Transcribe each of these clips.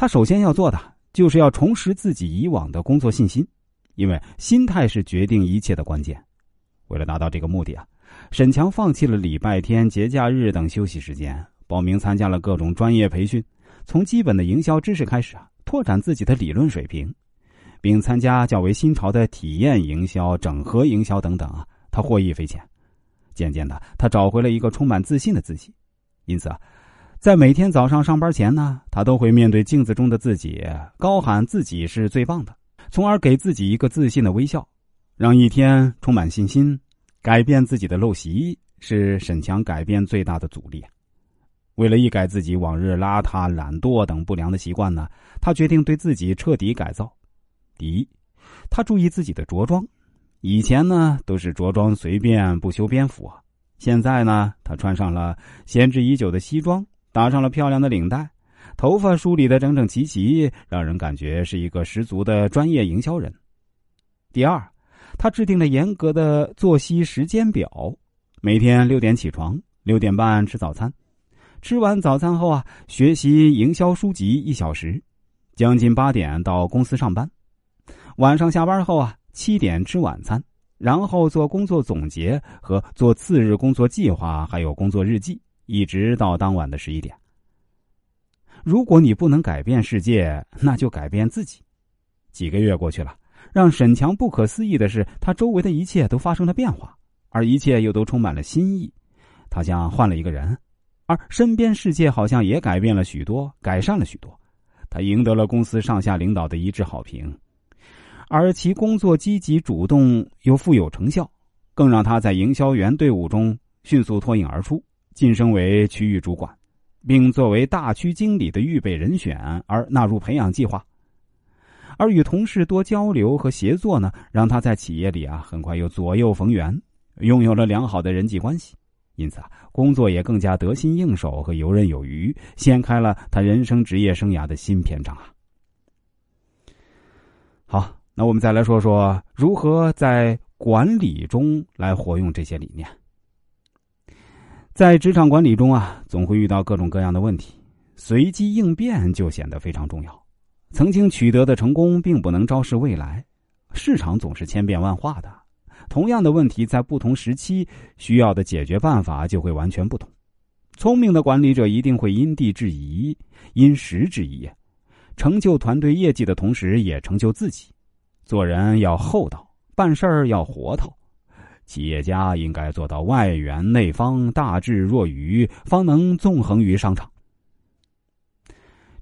他首先要做的就是要重拾自己以往的工作信心，因为心态是决定一切的关键。为了达到这个目的啊，沈强放弃了礼拜天、节假日等休息时间，报名参加了各种专业培训，从基本的营销知识开始啊，拓展自己的理论水平，并参加较为新潮的体验营销、整合营销等等啊，他获益匪浅。渐渐的，他找回了一个充满自信的自己，因此啊。在每天早上上班前呢，他都会面对镜子中的自己，高喊自己是最棒的，从而给自己一个自信的微笑，让一天充满信心。改变自己的陋习是沈强改变最大的阻力。为了一改自己往日邋遢、懒惰等不良的习惯呢，他决定对自己彻底改造。第一，他注意自己的着装，以前呢都是着装随便不修边幅啊，现在呢他穿上了闲置已久的西装。打上了漂亮的领带，头发梳理的整整齐齐，让人感觉是一个十足的专业营销人。第二，他制定了严格的作息时间表，每天六点起床，六点半吃早餐，吃完早餐后啊，学习营销书籍一小时，将近八点到公司上班，晚上下班后啊，七点吃晚餐，然后做工作总结和做次日工作计划，还有工作日记。一直到当晚的十一点。如果你不能改变世界，那就改变自己。几个月过去了，让沈强不可思议的是，他周围的一切都发生了变化，而一切又都充满了新意。他像换了一个人，而身边世界好像也改变了许多，改善了许多。他赢得了公司上下领导的一致好评，而其工作积极主动又富有成效，更让他在营销员队伍中迅速脱颖而出。晋升为区域主管，并作为大区经理的预备人选而纳入培养计划。而与同事多交流和协作呢，让他在企业里啊很快又左右逢源，拥有了良好的人际关系，因此啊工作也更加得心应手和游刃有余，掀开了他人生职业生涯的新篇章啊。好，那我们再来说说如何在管理中来活用这些理念。在职场管理中啊，总会遇到各种各样的问题，随机应变就显得非常重要。曾经取得的成功并不能昭示未来，市场总是千变万化的。同样的问题在不同时期需要的解决办法就会完全不同。聪明的管理者一定会因地制宜、因时制宜，成就团队业绩的同时也成就自己。做人要厚道，办事儿要活头。企业家应该做到外圆内方、大智若愚，方能纵横于商场。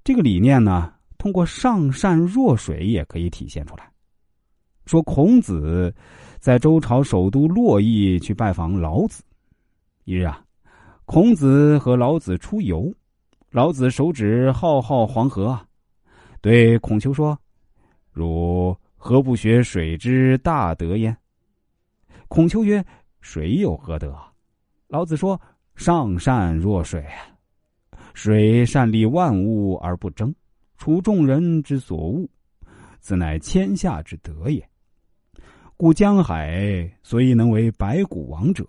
这个理念呢，通过上善若水也可以体现出来。说孔子在周朝首都洛邑去拜访老子，一日啊，孔子和老子出游，老子手指浩浩黄河啊，对孔丘说：“汝何不学水之大德焉？”孔丘曰：“水有何德？”老子说：“上善若水，水善利万物而不争，处众人之所恶，此乃天下之德也。故江海所以能为百谷王者，